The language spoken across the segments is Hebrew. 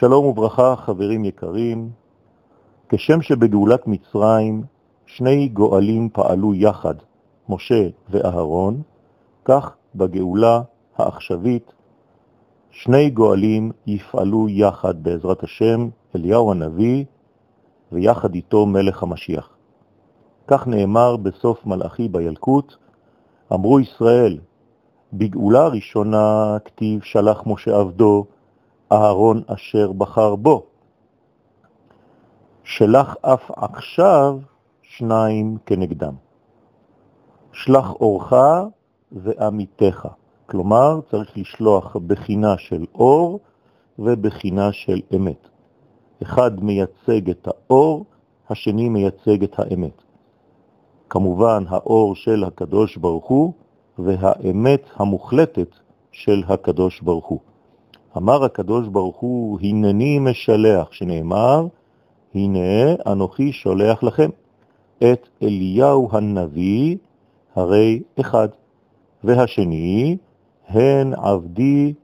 שלום וברכה, חברים יקרים. כשם שבגאולת מצרים שני גואלים פעלו יחד, משה ואהרון, כך בגאולה העכשווית שני גואלים יפעלו יחד בעזרת השם, אליהו הנביא ויחד איתו מלך המשיח. כך נאמר בסוף מלאכי בילקוט, אמרו ישראל, בגאולה הראשונה כתיב שלח משה עבדו, אהרון אשר בחר בו. שלח אף עכשיו שניים כנגדם. שלח אורך ועמיתך. כלומר, צריך לשלוח בחינה של אור ובחינה של אמת. אחד מייצג את האור, השני מייצג את האמת. כמובן, האור של הקדוש ברוך הוא והאמת המוחלטת של הקדוש ברוך הוא. אמר הקדוש ברוך הוא, הנני משלח, שנאמר, הנה אנוכי שולח לכם את אליהו הנביא, הרי אחד, והשני, הן עבדי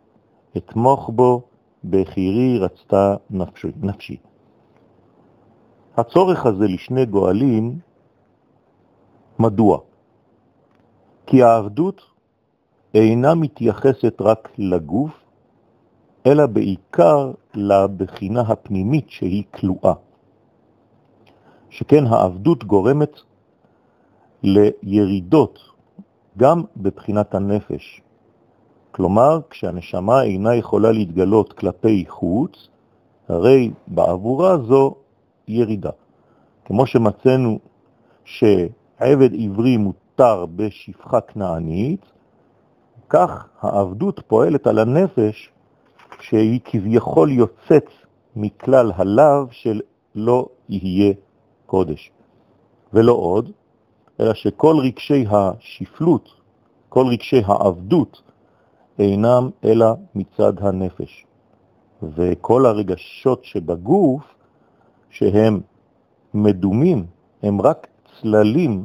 אתמוך בו, בחירי רצתה נפשי. נפשי. הצורך הזה לשני גואלים, מדוע? כי העבדות אינה מתייחסת רק לגוף, אלא בעיקר לבחינה הפנימית שהיא כלואה. שכן העבדות גורמת לירידות גם בבחינת הנפש. כלומר, כשהנשמה אינה יכולה להתגלות כלפי חוץ, הרי בעבורה זו ירידה. כמו שמצאנו שעבד עברי מותר בשפחה כנענית, כך העבדות פועלת על הנפש שהיא כביכול יוצאת מכלל הלאו של לא יהיה קודש. ולא עוד, אלא שכל רגשי השפלות, כל רגשי העבדות, אינם אלא מצד הנפש. וכל הרגשות שבגוף, שהם מדומים, הם רק צללים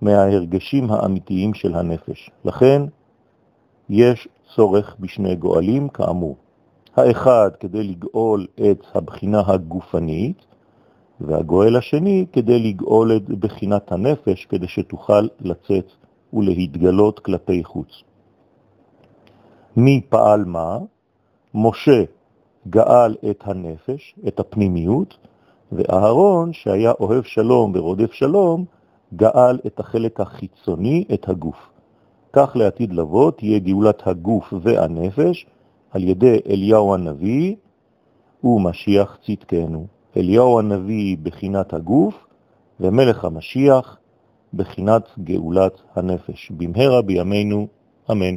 מההרגשים האמיתיים של הנפש. לכן יש צורך בשני גואלים כאמור. האחד כדי לגאול את הבחינה הגופנית, והגואל השני כדי לגאול את בחינת הנפש, כדי שתוכל לצאת ולהתגלות כלפי חוץ. מי פעל מה? משה גאל את הנפש, את הפנימיות, ואהרון, שהיה אוהב שלום ורודף שלום, גאל את החלק החיצוני, את הגוף. כך לעתיד לבוא תהיה גאולת הגוף והנפש על ידי אליהו הנביא ומשיח צדקנו. אליהו הנביא בחינת הגוף ומלך המשיח בחינת גאולת הנפש. במהרה בימינו, אמן.